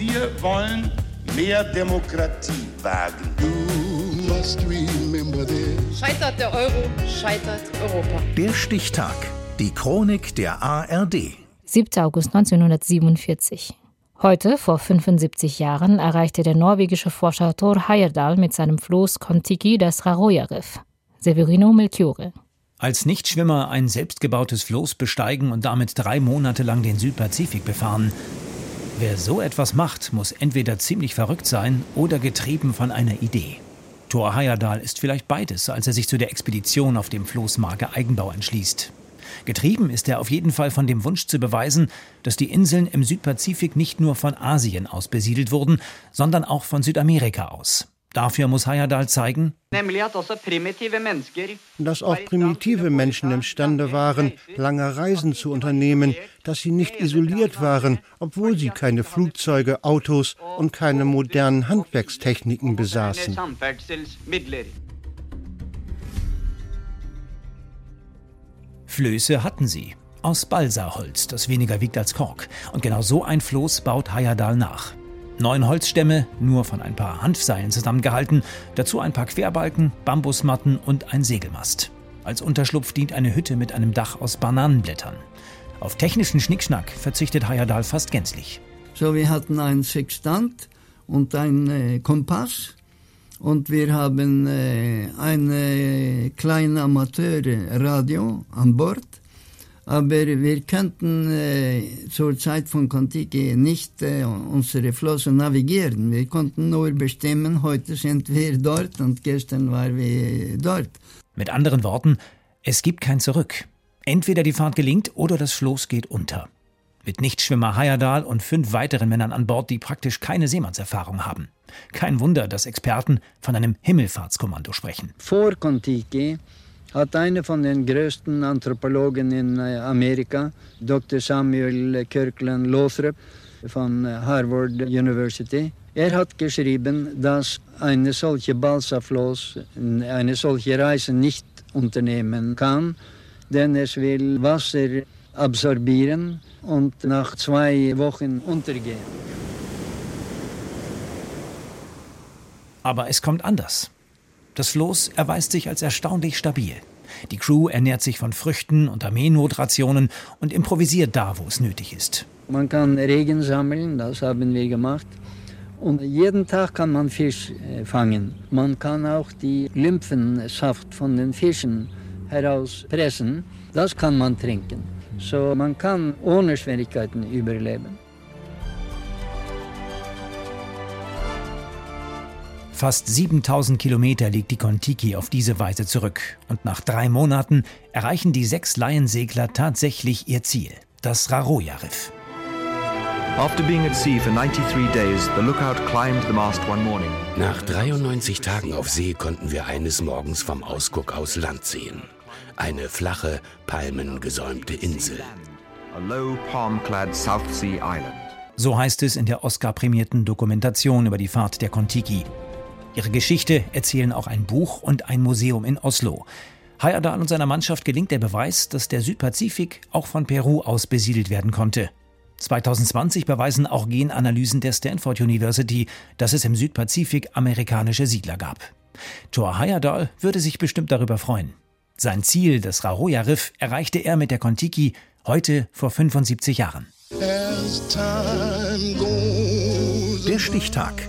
Wir wollen mehr Demokratie wagen. Scheitert der Euro, scheitert Europa. Der Stichtag. Die Chronik der ARD. 7. August 1947. Heute, vor 75 Jahren, erreichte der norwegische Forscher Thor Heyerdahl mit seinem Floß Kontiki das Raroja-Riff. Severino Melchiore. Als Nichtschwimmer ein selbstgebautes Floß besteigen und damit drei Monate lang den Südpazifik befahren. Wer so etwas macht, muss entweder ziemlich verrückt sein oder getrieben von einer Idee. Thor Heyerdahl ist vielleicht beides, als er sich zu der Expedition auf dem Floß Marke Eigenbau entschließt. Getrieben ist er auf jeden Fall von dem Wunsch zu beweisen, dass die Inseln im Südpazifik nicht nur von Asien aus besiedelt wurden, sondern auch von Südamerika aus. Dafür muss Heyerdahl zeigen, dass auch primitive Menschen imstande waren, lange Reisen zu unternehmen, dass sie nicht isoliert waren, obwohl sie keine Flugzeuge, Autos und keine modernen Handwerkstechniken besaßen. Flöße hatten sie. Aus Balsaholz, das weniger wiegt als Kork. Und genau so ein Floß baut Heyerdahl nach. Neun Holzstämme, nur von ein paar Hanfseilen zusammengehalten, dazu ein paar Querbalken, Bambusmatten und ein Segelmast. Als Unterschlupf dient eine Hütte mit einem Dach aus Bananenblättern. Auf technischen Schnickschnack verzichtet Heyerdahl fast gänzlich. So, wir hatten einen Sextant und einen äh, Kompass und wir haben äh, ein äh, kleines Amateurradio an Bord aber wir könnten äh, zur Zeit von Kontiki nicht äh, unsere Flosse navigieren. Wir konnten nur bestimmen, heute sind wir dort und gestern waren wir dort. Mit anderen Worten, es gibt kein Zurück. Entweder die Fahrt gelingt oder das Floß geht unter. Mit Nichtschwimmer Heyerdahl und fünf weiteren Männern an Bord, die praktisch keine Seemannserfahrung haben. Kein Wunder, dass Experten von einem Himmelfahrtskommando sprechen. Vor Kontiki hat einer von den größten Anthropologen in äh, Amerika, Dr. Samuel Kirkland Lothrop von äh, Harvard University, er hat geschrieben, dass eine solche Balsafloß eine solche Reise nicht unternehmen kann, denn es will Wasser absorbieren und nach zwei Wochen untergehen. Aber es kommt anders. Das Floß erweist sich als erstaunlich stabil. Die Crew ernährt sich von Früchten und Armeenotrationen und improvisiert da, wo es nötig ist. Man kann Regen sammeln, das haben wir gemacht. Und jeden Tag kann man Fisch äh, fangen. Man kann auch die Lymphensaft von den Fischen herauspressen. Das kann man trinken. So man kann ohne Schwierigkeiten überleben. Fast 7000 Kilometer liegt die Kontiki auf diese Weise zurück. Und nach drei Monaten erreichen die sechs Laiensegler tatsächlich ihr Ziel, das Raroja-Riff. Nach 93 Tagen auf See konnten wir eines Morgens vom Ausguck aus Land sehen. Eine flache, palmengesäumte Insel. So heißt es in der Oscar-prämierten Dokumentation über die Fahrt der Kontiki. Ihre Geschichte erzählen auch ein Buch und ein Museum in Oslo. Heyerdahl und seiner Mannschaft gelingt der Beweis, dass der Südpazifik auch von Peru aus besiedelt werden konnte. 2020 beweisen auch Genanalysen der Stanford University, dass es im Südpazifik amerikanische Siedler gab. Thor Heyerdahl würde sich bestimmt darüber freuen. Sein Ziel, das Raroja-Riff, erreichte er mit der Kontiki heute vor 75 Jahren. Der Stichtag.